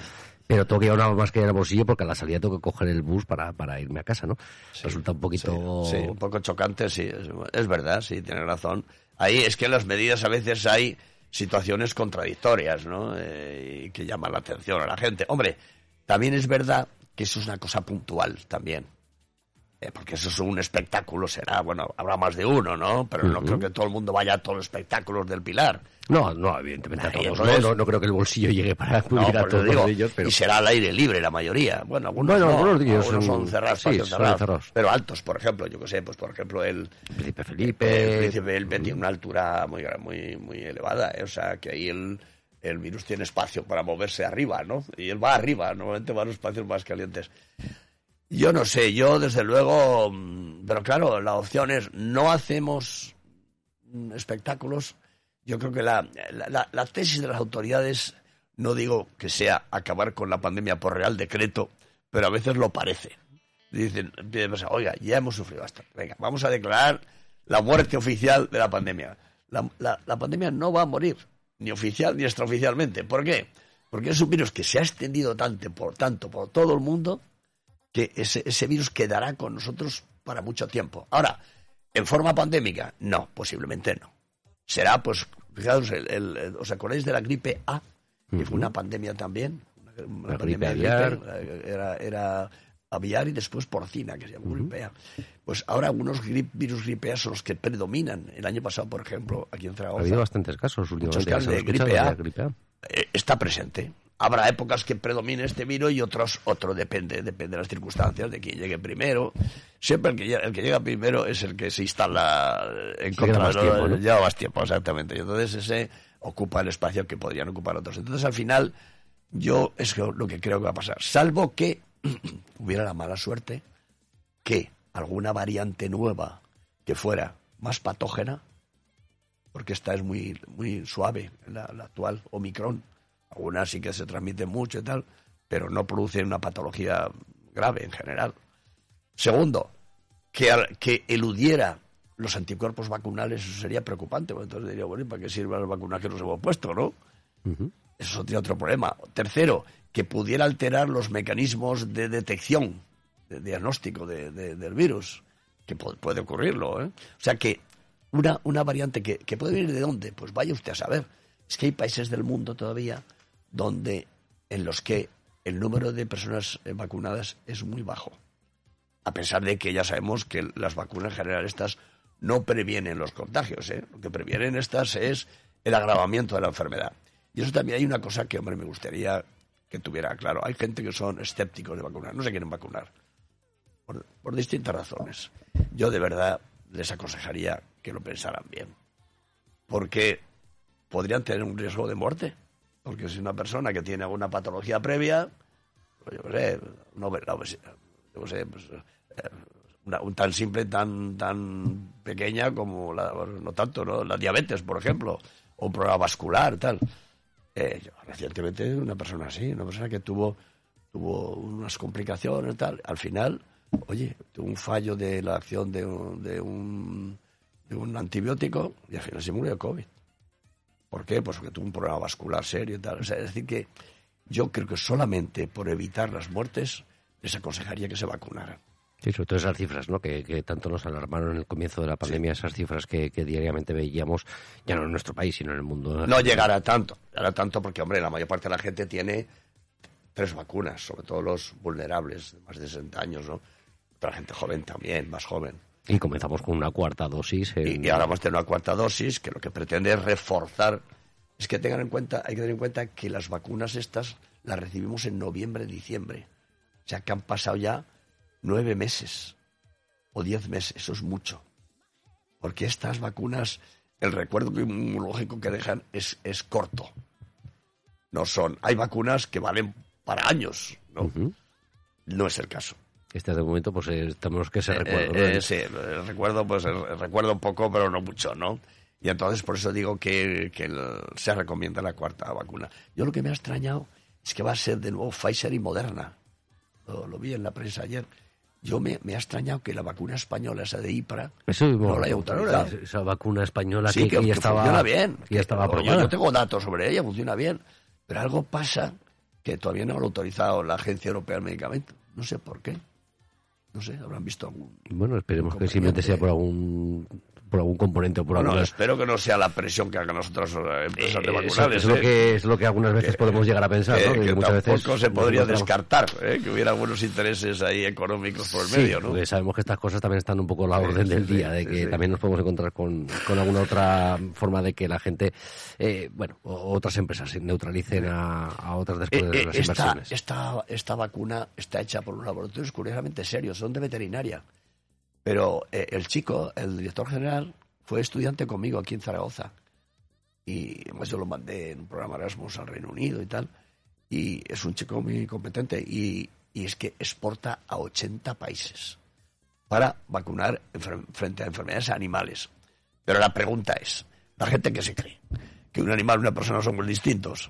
pero tengo que llevar una mascarilla en el bolsillo porque a la salida tengo que coger el bus para, para irme a casa, ¿no? Resulta un poquito... Sí, un poco chocante, sí, es, verdad, sí, tiene razón. Ahí es que en las medidas a veces hay situaciones contradictorias, ¿no? Eh, que llaman la atención a la gente. Hombre, también es verdad que eso es una cosa puntual también. Eh, porque eso es un espectáculo, será, bueno, habrá más de uno, ¿no? Pero no creo que todo el mundo vaya a todos los espectáculos del Pilar. No, no, evidentemente a todos. No, creo que el bolsillo llegue para acudir a todos ellos. Y será al aire libre la mayoría. Bueno, algunos, son, cerrados, cerrados, Pero altos, por ejemplo, yo que sé, pues por ejemplo el... Príncipe Felipe... El Príncipe Felipe tiene una altura muy, muy, muy elevada, ¿eh? o sea, que ahí el, el virus tiene espacio para moverse arriba, ¿no? Y él va arriba, normalmente va a los espacios más calientes. Yo no sé, yo desde luego, mm, pero claro, la opción es no hacemos mm, espectáculos. Yo creo que la, la, tesis de las autoridades, no digo que sea acabar con la pandemia por real decreto, pero a veces lo parece. Dicen, oiga, ya hemos sufrido bastante. Venga, vamos a declarar la muerte oficial de la pandemia. La, la, pandemia no va a morir, ni oficial ni extraoficialmente. ¿Por qué? Porque es un virus que se ha extendido tanto por, tanto por todo el mundo que ese, ese virus quedará con nosotros para mucho tiempo. Ahora, ¿en forma pandémica? No, posiblemente no. Será, pues, fijaos, el, ¿os acordáis de la gripe A? Que fue una pandemia también. la gripe aviar. era, era aviar y después porcina, que se llama gripe A. Pues ahora algunos virus gripe A son los que predominan. El año pasado, por ejemplo, aquí en Zaragoza. Ha habido bastantes casos últimamente. Muchos casos de gripe A, eh, está presente habrá épocas que predomine este virus y otros otro depende depende de las circunstancias de quién llegue primero. Siempre el que el que llega primero es el que se instala en contra más tiempo, ¿no? lleva más tiempo exactamente. Y entonces ese ocupa el espacio que podrían ocupar otros. Entonces al final yo es lo que creo que va a pasar. Salvo que hubiera la mala suerte que alguna variante nueva que fuera más patógena porque esta es muy muy suave la, la actual Omicron algunas sí que se transmiten mucho y tal, pero no producen una patología grave en general. Segundo, que, que eludiera los anticuerpos vacunales, eso sería preocupante. entonces diría, bueno, ¿y para qué sirven las vacunas que nos hemos puesto, no? Eso tiene otro problema. Tercero, que pudiera alterar los mecanismos de detección, de diagnóstico del virus, que puede ocurrirlo. ¿eh? O sea que una, una variante que, que puede venir de dónde, pues vaya usted a saber. Es que hay países del mundo todavía donde en los que el número de personas eh, vacunadas es muy bajo. A pesar de que ya sabemos que las vacunas en general estas no previenen los contagios, ¿eh? lo que previenen estas es el agravamiento de la enfermedad. Y eso también hay una cosa que, hombre, me gustaría que tuviera claro. Hay gente que son escépticos de vacunar, no se quieren vacunar, por, por distintas razones. Yo de verdad les aconsejaría que lo pensaran bien, porque podrían tener un riesgo de muerte porque si una persona que tiene alguna patología previa, pues yo sé, no, yo sé, pues, eh, un tan simple, tan, tan pequeña como, la, no tanto, ¿no? la diabetes, por ejemplo, o un problema vascular, tal. Eh, recientemente una persona así, una persona que tuvo, tuvo unas complicaciones, tal, al final, oye, tuvo un fallo de la acción de un, de un de un antibiótico y al final se murió de COVID. ¿Por qué? Pues porque tuvo un problema vascular serio y tal. O sea, es decir, que yo creo que solamente por evitar las muertes les aconsejaría que se vacunaran. Sí, sobre todo esas cifras, ¿no? Que, tanto nos alarmaron en el comienzo de la pandemia, esas cifras que, diariamente veíamos, ya no en nuestro país, sino en el mundo. No llegará tanto, llegará tanto porque, hombre, la mayor parte de la gente tiene tres vacunas, sobre todo los vulnerables, de más de 60 años, ¿no? Pero la gente joven también, más joven. Y comenzamos con una cuarta dosis. Y, ahora vamos a tener una cuarta dosis que lo que pretende es reforzar. Es que tengan en cuenta, hay que tener en cuenta que las vacunas estas las recibimos en noviembre, diciembre. O sea que han pasado ya nueve meses o diez meses, eso es mucho. Porque estas vacunas, el recuerdo inmunológico que dejan es, es corto. No son. Hay vacunas que valen para años, ¿no? No es el caso. Este de momento, pues estamos que se eh, recuerda. Eh, sí, el recuerdo, pues recuerdo un poco, pero no mucho, ¿no? Y entonces por eso digo que, se recomienda la cuarta vacuna. Yo lo que me ha extrañado es que va a ser de nuevo Pfizer y Moderna. Lo, vi en la prensa ayer. Yo me, me, ha extrañado que la vacuna española, esa de IPRA, no la haya autorizado. Esa vacuna española que, ya estaba, funciona bien. ya estaba aprobada. Yo, tengo datos sobre ella, funciona bien. Pero algo pasa que todavía no lo ha autorizado la Agencia Europea del Medicamento. No sé por qué. No sé, habrán visto algún. Bueno, esperemos que simplemente sea por algún por algún componente o por bueno, espero que no sea la presión que hagan nosotros eh, empresas de vacunar. Es, lo ¿eh? que, es lo que algunas veces podemos llegar a pensar, que, ¿no? Que, muchas tampoco se podría descartar ¿eh? que hubiera algunos intereses ahí económicos por el medio, ¿no? Porque sabemos que estas cosas también están un poco a la orden del día, de que también nos podemos encontrar con, con, alguna otra forma de que la gente, eh, bueno, otras empresas neutralicen a, a otras después de las esta, inversiones. Esta, esta vacuna está hecha por un laboratorio curiosamente serio, son de veterinaria. Pero el chico, el director general, fue estudiante conmigo aquí en Zaragoza. Y además yo lo mandé en un programa Erasmus al Reino Unido y tal. Y es un chico muy competente y, es que exporta a 80 países para vacunar frente a enfermedades animales. Pero la pregunta es, la gente que se cree que un animal y una persona son muy distintos,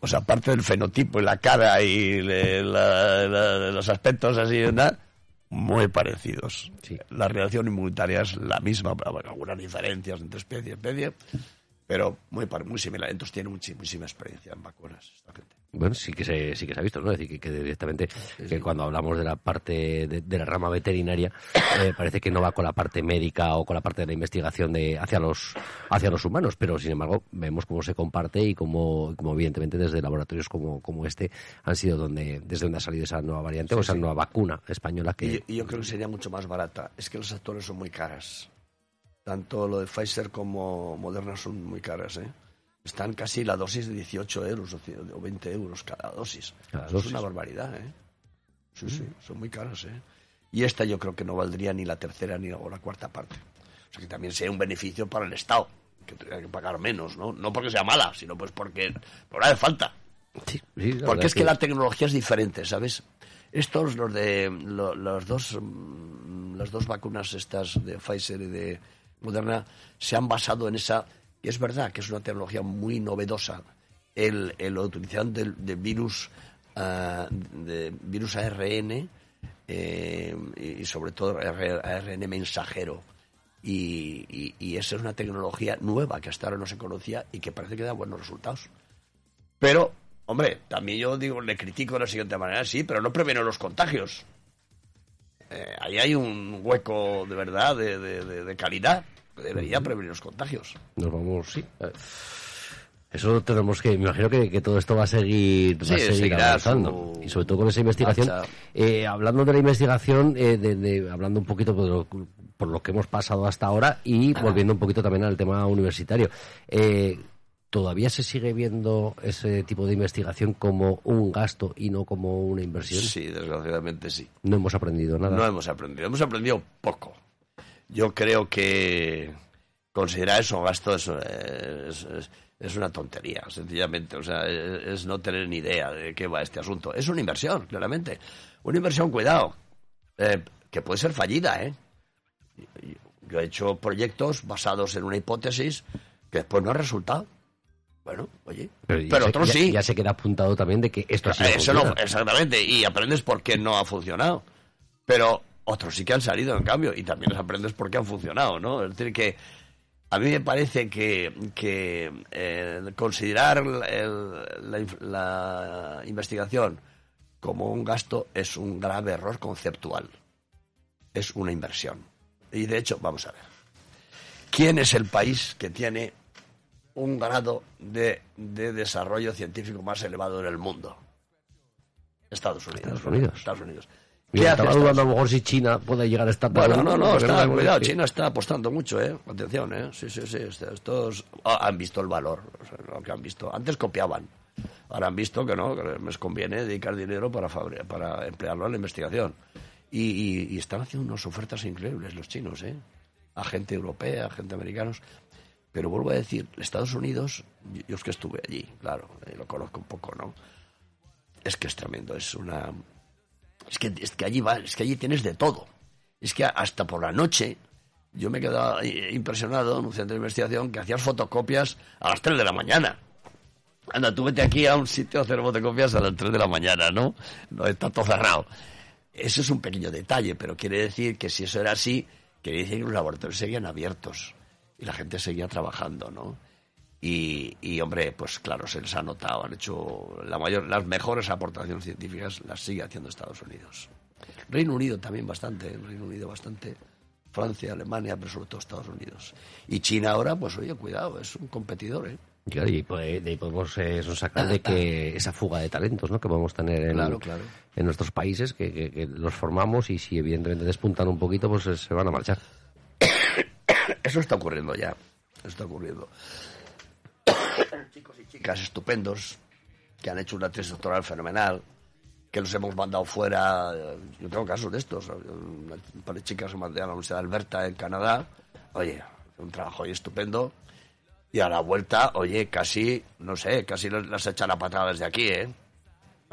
pues aparte del fenotipo y la cara y los aspectos así, ¿verdad? Muy parecidos. La reacción inmunitaria es la misma, algunas diferencias entre especie y especie, pero muy, muy similar. Entonces tiene muchísima experiencia en vacunas esta gente. Bueno, sí que se, sí que se ha visto, ¿no? Es decir, que, directamente que cuando hablamos de la parte de, la rama veterinaria, eh, parece que no va con la parte médica o con la parte de la investigación de hacia los hacia los humanos, pero sin embargo vemos cómo se comparte y cómo, como evidentemente desde laboratorios como, como este han sido donde desde donde ha salido esa nueva variante o esa nueva vacuna española que... Y yo, creo que sería mucho más barata. Es que los actores son muy caras. Tanto lo de Pfizer como Moderna son muy caras, ¿eh? están casi la dosis de 18 euros o 20 euros cada dosis. es una barbaridad, ¿eh? Sí, sí, son muy caras, ¿eh? Y esta yo creo que no valdría ni la tercera ni la cuarta parte. O sea que también sería un beneficio para el Estado, que tendría que pagar menos, ¿no? No porque sea mala, sino pues porque por hace falta. Sí, porque es que, la tecnología es diferente, ¿sabes? Estos, los de los dos, mm, las dos vacunas estas de Pfizer y de Moderna, se han basado en esa y es verdad que es una tecnología muy novedosa el, el utilización del, virus, uh, de virus ARN eh, y sobre todo ARN mensajero. Y, y, esa es una tecnología nueva que hasta ahora no se conocía y que parece que da buenos resultados. Pero, hombre, también yo digo, le critico de la siguiente manera, sí, pero no previene los contagios. Eh, ahí hay un hueco de verdad, de, de, de calidad debería prevenir los contagios. Nos vamos, sí. Eh, eso tenemos que, me imagino que, todo esto va a seguir, va a seguir avanzando. Y sobre todo con esa investigación. Eh, hablando de la investigación, eh, de, hablando un poquito por lo, por lo, que hemos pasado hasta ahora y volviendo un poquito también al tema universitario. ¿Todavía se sigue viendo ese tipo de investigación como un gasto y no como una inversión? Sí, desgraciadamente sí. No hemos aprendido nada. No hemos aprendido, hemos aprendido poco. Yo creo que considerar eso gasto es, es, una tontería, sencillamente. O sea, es, no tener ni idea de qué va este asunto. Es una inversión, claramente. Una inversión, cuidado, eh, que puede ser fallida, ¿eh? Yo he hecho proyectos basados en una hipótesis que después no ha resultado. Bueno, oye, pero, otros sí. Ya se queda apuntado también de que esto ha sido Eso no, exactamente, y aprendes por qué no ha funcionado. Pero otros sí que han salido, en cambio, y también les aprendes por qué han funcionado, ¿no? Es decir, que a mí me parece que, que eh, considerar la, investigación como un gasto es un grave error conceptual. Es una inversión. Y de hecho, vamos a ver. ¿Quién es el país que tiene un grado de, de desarrollo científico más elevado en el mundo? Estados Unidos. Estados Unidos. Estados Unidos. ¿Qué estaba dudando a lo mejor si China puede llegar a estar... Bueno, no, no, está, cuidado, China está apostando mucho, ¿eh? Atención, ¿eh? Sí, sí, sí, estos ah, han visto el valor, lo que han visto. Antes copiaban, ahora han visto que no, que les conviene dedicar dinero para, para emplearlo en la investigación. Y, están haciendo unas ofertas increíbles los chinos, ¿eh? A gente europea, a gente americanos. Pero vuelvo a decir, Estados Unidos, yo es que estuve allí, claro, eh, lo conozco un poco, ¿no? Es que es tremendo, es una es que, es que allí va, es que allí tienes de todo. Es que hasta por la noche yo me he quedado impresionado en un centro de investigación que hacías fotocopias a las 3 de la mañana. Anda, tú vete aquí a un sitio a hacer fotocopias a las 3 de la mañana, ¿no? No está todo cerrado. Eso es un pequeño detalle, pero quiere decir que si eso era así, quiere decir que los laboratorios seguían abiertos y la gente seguía trabajando, ¿no? Y, hombre, pues claro, se les ha notado, han hecho la mayor, las mejores aportaciones científicas las sigue haciendo Estados Unidos. Reino Unido también bastante, Reino Unido bastante, Francia, Alemania, pero sobre todo Estados Unidos. Y China ahora, pues oye, cuidado, es un competidor, ¿eh? y pues, de ahí podemos eh, sacar de que esa fuga de talentos ¿no? que podemos tener en, en nuestros países, que, los formamos y si evidentemente despuntan un poquito, pues eh, se van a marchar. Eso está ocurriendo ya, eso está ocurriendo chicos y chicas estupendos que han hecho una tesis doctoral fenomenal, que los hemos mandado fuera. Yo tengo casos de estos. Un par de chicas se mandé a la Universidad de Alberta en Canadá. Oye, un trabajo ahí estupendo. Y a la vuelta, oye, casi, no sé, casi las echan a patadas de aquí, ¿eh?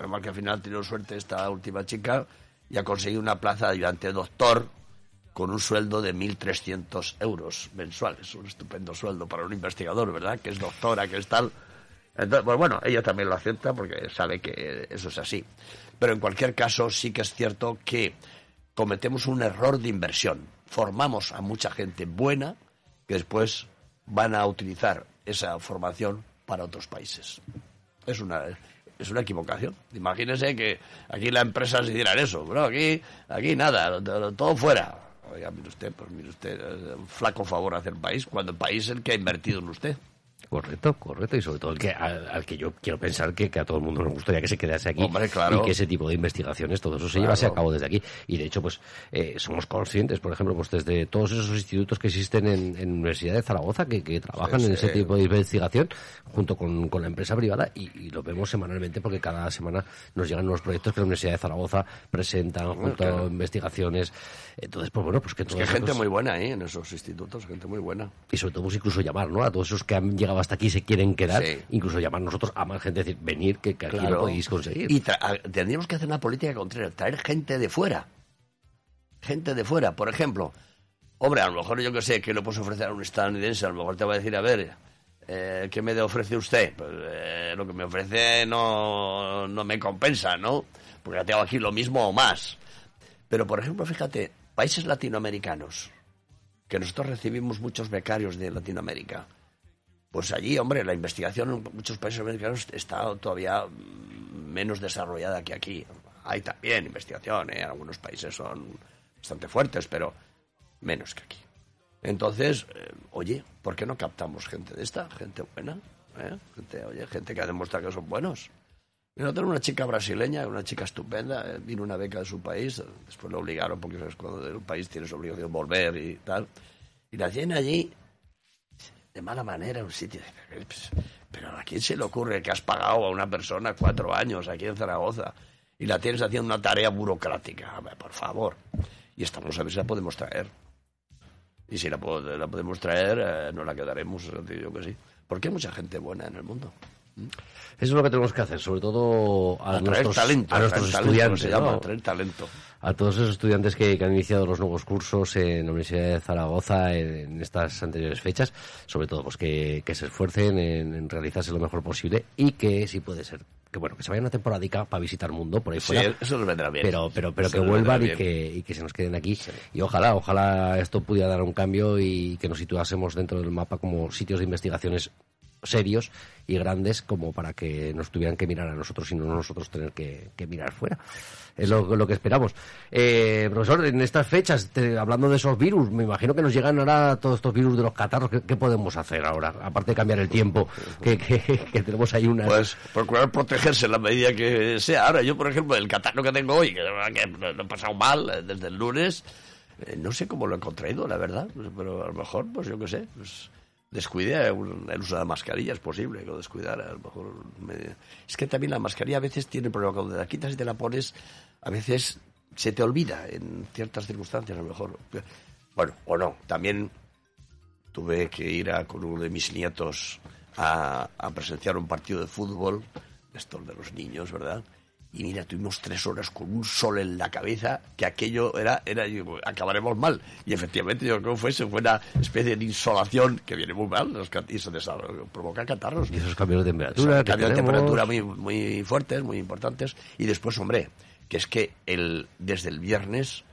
Mal que al final tenido suerte esta última chica y ha conseguido una plaza de ayudante doctor con un sueldo de 1.300 euros mensuales. Un estupendo sueldo para un investigador, ¿verdad? Que es doctora, que es tal. Entonces, pues bueno, ella también lo acepta porque sabe que eso es así. Pero en cualquier caso, sí que es cierto que cometemos un error de inversión. Formamos a mucha gente buena que después van a utilizar esa formación para otros países. Es una, es una equivocación. Imagínese que aquí la empresa se hiciera eso. Bueno, aquí, aquí nada, todo fuera Oiga, mire usted, pues mire usted, un flaco favor hacer país cuando el país es el que ha invertido en usted. Correcto, correcto. Y sobre todo el que, al, que yo quiero pensar que, a todo el mundo nos gustaría que se quedase aquí. Hombre, claro. Y que ese tipo de investigaciones, todo eso se llevase a cabo desde aquí. Y de hecho, pues eh, somos conscientes, por ejemplo, pues desde todos esos institutos que existen en, en Universidad de Zaragoza, que, trabajan en ese tipo de investigación, junto con, la empresa privada, y, lo vemos semanalmente porque cada semana nos llegan nuevos proyectos que la Universidad de Zaragoza presentan junto a investigaciones. Entonces, pues bueno, pues que todo es que gente muy buena ahí en esos institutos, gente muy buena. Y sobre todo, pues incluso llamar, ¿no? A todos esos que han llegado hasta aquí se quieren quedar, incluso llamar nosotros a más gente, decir, venir, que, aquí lo podéis conseguir. Y tendríamos que hacer una política contraria, traer gente de fuera. Gente de fuera, por ejemplo. Hombre, a lo mejor yo que sé, que lo puedes ofrecer a un estadounidense, a lo mejor te va a decir, a ver, eh, ¿qué me ofrece usted? Pues eh, lo que me ofrece no, no me compensa, ¿no? Porque ya tengo aquí lo mismo o más. Pero, por ejemplo, fíjate, países latinoamericanos, que nosotros recibimos muchos becarios de Latinoamérica, pues allí, hombre, la investigación en muchos países americanos está todavía menos desarrollada que aquí. Hay también investigación, ¿eh? algunos países son bastante fuertes, pero menos que aquí. Entonces, eh, oye, ¿por qué no captamos gente de esta? Gente buena, ¿eh? gente, oye, gente que ha demostrado que son buenos. Yo tengo una chica brasileña, una chica estupenda, eh, vino una beca de su país, después lo obligaron porque es cuando de un país tienes obligación de volver y tal. Y la tiene allí de mala manera un sitio. Pues, pero ¿a quién se le ocurre que has pagado a una persona cuatro años aquí en Zaragoza y la tienes haciendo una tarea burocrática? por favor. Y estamos a ver si la podemos traer. Y si la, podemos traer, eh, no la quedaremos, yo que sí. Porque hay mucha gente buena en el mundo. Eso es lo que tenemos que hacer, sobre todo a, nuestros, a nuestros estudiantes. se llama, talento. A todos esos estudiantes que, han iniciado los nuevos cursos en la Universidad de Zaragoza en, estas anteriores fechas, sobre todo pues que, se esfuercen en, realizarse lo mejor posible y que, si puede ser, que bueno, que se vayan una temporadica para visitar el mundo por ahí fuera. eso nos vendrá bien. Pero, pero, pero que vuelvan y que, y que se nos queden aquí. Y ojalá, ojalá esto pudiera dar un cambio y que nos situásemos dentro del mapa como sitios de investigaciones serios y grandes como para que nos tuvieran que mirar a nosotros y no nosotros tener que, mirar fuera. Es lo, que esperamos. Eh, profesor, en estas fechas, hablando de esos virus, me imagino que nos llegan ahora todos estos virus de los catarros. ¿Qué, podemos hacer ahora? Aparte de cambiar el tiempo, que, tenemos ahí una... Pues procurar protegerse en la medida que sea. Ahora, yo, por ejemplo, el catarro que tengo hoy, que, que lo he pasado mal eh, desde el lunes, eh, no sé cómo lo he contraído, la verdad. Pero a lo mejor, pues yo qué sé, pues descuide el uso de la mascarilla, es posible que lo descuidara. A lo mejor Es que también la mascarilla a veces tiene problema. Cuando te la quitas y te la pones, a veces se te olvida en ciertas circunstancias, a lo mejor. Bueno, o no. También tuve que ir a, con uno de mis nietos a, a presenciar un partido de fútbol, estos de los niños, ¿verdad? Y mira, tuvimos tres horas con un sol en la cabeza, que aquello era, era acabaremos mal. Y efectivamente, yo creo que fue, fue una especie de insolación que viene muy mal, los, y se provoca catarros. Y esos cambios de temperatura. cambios de temperatura muy, muy fuertes, muy importantes. Y después, hombre, que es que el, desde el viernes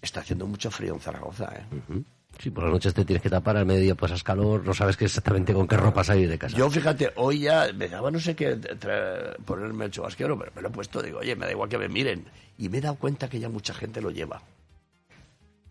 está haciendo mucho frío en Zaragoza, ¿eh? Sí, por las noches te tienes que tapar, al mediodía pasas calor, no sabes exactamente con qué ropa salir de casa. Yo, fíjate, hoy ya me daba no sé qué ponerme el chubasquero, pero me lo he puesto, digo, oye, me da igual que me miren. Y me he dado cuenta que ya mucha gente lo lleva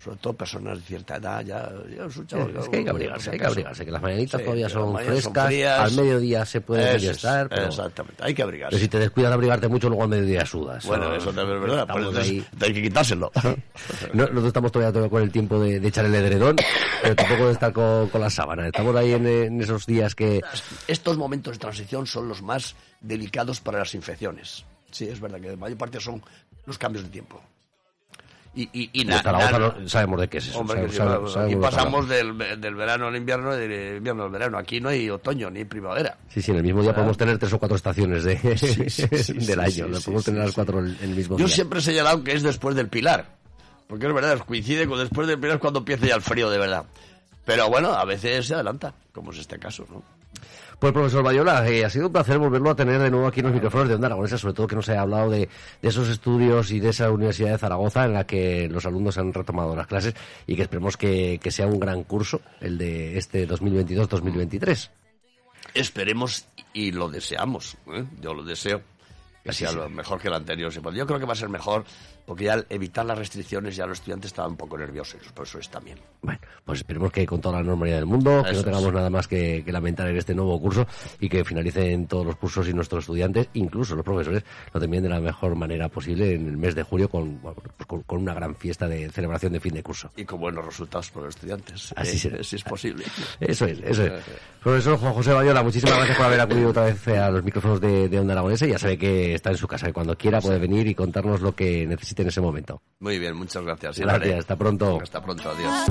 sobre todo personas de cierta edad, ya, ya es, que hay que abrigarse, hay que abrigarse, que las mañanitas todavía son frescas, al mediodía se puede estar, pero... Exactamente, hay que abrigarse. Pero si te descuidas de abrigarte mucho, luego al mediodía sudas. Bueno, eso también es verdad, pero hay que quitárselo. nosotros estamos todavía, con el tiempo de, echar el edredón, pero tampoco de estar con, con la sábana. Estamos ahí en, esos días que... Estos momentos de transición son los más delicados para las infecciones. Sí, es verdad que la mayor parte son los cambios de tiempo. Y, y, y nada. sabemos de qué es eso. y pasamos del, del, verano al invierno, del invierno al verano. Aquí no hay otoño ni primavera. Sí, sí, en el mismo día podemos tener tres o cuatro estaciones de, del año. podemos tener las cuatro en el mismo Yo día. Yo siempre he señalado que es después del pilar. Porque es verdad, coincide con después del pilar cuando empieza ya el frío de verdad. Pero bueno, a veces se adelanta, como es este caso, ¿no? Pues profesor Bayola, eh, ha sido un placer volverlo a tener de nuevo aquí en los micrófonos de Onda Aragonesa, sobre todo que nos haya hablado de, esos estudios y de esa Universidad de Zaragoza en la que los alumnos han retomado las clases y que esperemos que, sea un gran curso el de este 2022-2023. Esperemos y lo deseamos, ¿eh? yo lo deseo que sea lo mejor que el anterior. Yo creo que va a ser mejor porque ya al evitar las restricciones ya los estudiantes estaban un poco nerviosos, por eso es también. Bueno, pues esperemos que con toda la normalidad del mundo, que no tengamos nada más que, lamentar en este nuevo curso y que finalicen todos los cursos y nuestros estudiantes, incluso los profesores, lo terminen de la mejor manera posible en el mes de julio con, pues con, una gran fiesta de celebración de fin de curso. Y con buenos resultados para los estudiantes, Así eh, si es posible. Eso es, eso es. Profesor Juan José Bayola, muchísimas gracias por haber acudido otra vez a los micrófonos de, de Onda Aragonesa. Ya sabe que está en su casa, que cuando quiera puede venir y contarnos lo que necesite en ese momento. Muy bien, muchas gracias. Gracias, hasta pronto. Hasta pronto, adiós.